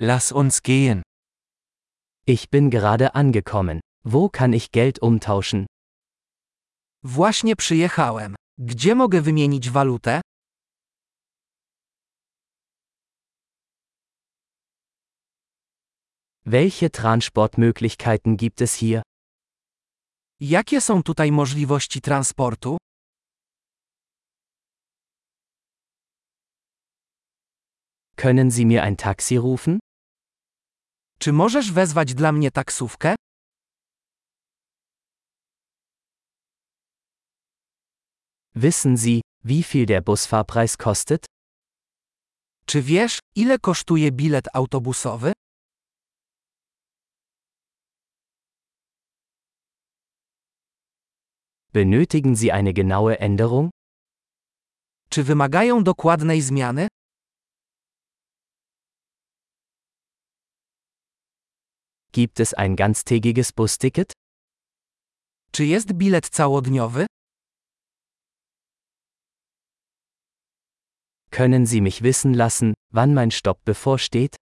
Lass uns gehen. Ich bin gerade angekommen. Wo kann ich Geld umtauschen? Właśnie przyjechałem. Gdzie mogę wymienić walutę? Welche Transportmöglichkeiten gibt es hier? Jakie są tutaj możliwości transportu? Können Sie mir ein Taxi rufen? Czy możesz wezwać dla mnie taksówkę? Wissen Sie, wie viel der Busfahrpreis kostet? Czy wiesz, ile kosztuje bilet autobusowy? Benötigen Sie eine genaue Änderung? Czy wymagają dokładnej zmiany? Gibt es ein ganztägiges Busticket? Czy jest bilet całodniowy? Können Sie mich wissen lassen, wann mein Stopp bevorsteht?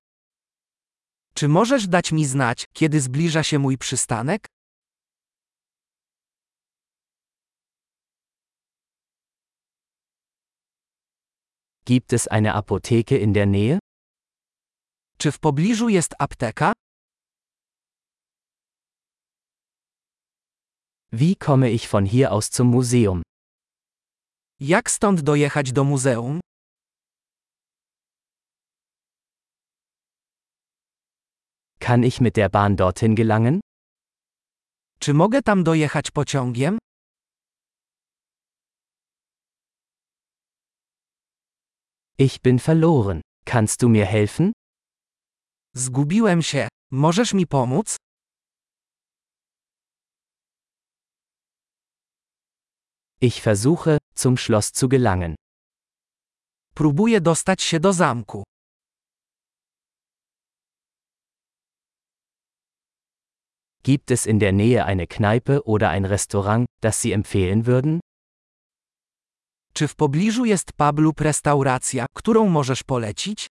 Czy możesz dać mi znać, kiedy zbliża się mój przystanek? Gibt es eine Apotheke in der Nähe? Czy w pobliżu jest apteka? Wie komme ich von hier aus zum Museum? Jak stąd dojechać do muzeum? Kann ich mit der Bahn dorthin gelangen? Czy mogę tam dojechać pociągiem? Ich bin verloren. Kannst du mir helfen? Zgubiłem się. Możesz mi pomóc? Ich versuche, zum Schloss zu gelangen. Próbuję dostać się do zamku. Gibt es in der Nähe eine Kneipe oder ein Restaurant, das Sie empfehlen würden? Czy w pobliżu jest pub lub restauracja, którą możesz polecić?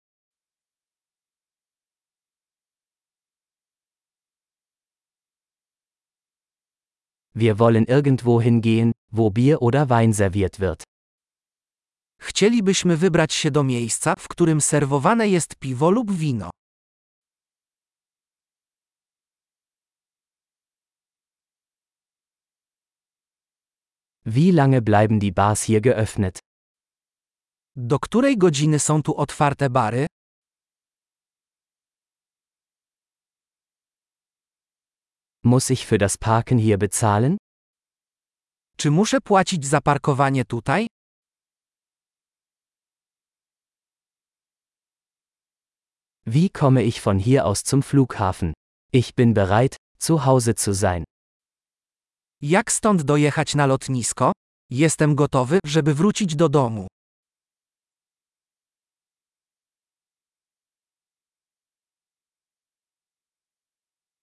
Wir wollen irgendwo hingehen, wo Bier oder Wein serviert wird. Chcielibyśmy wybrać się do miejsca, w którym serwowane jest piwo lub wino. Wie lange bleiben die Bars hier geöffnet? Do której godziny są tu otwarte bary? Muss ich für das Parken hier bezahlen? Czy muszę płacić za parkowanie tutaj? Wie komme ich von hier aus zum Flughafen? Ich bin bereit, zu Hause zu sein. Jak stąd dojechać na lotnisko? Jestem gotowy, żeby wrócić do domu.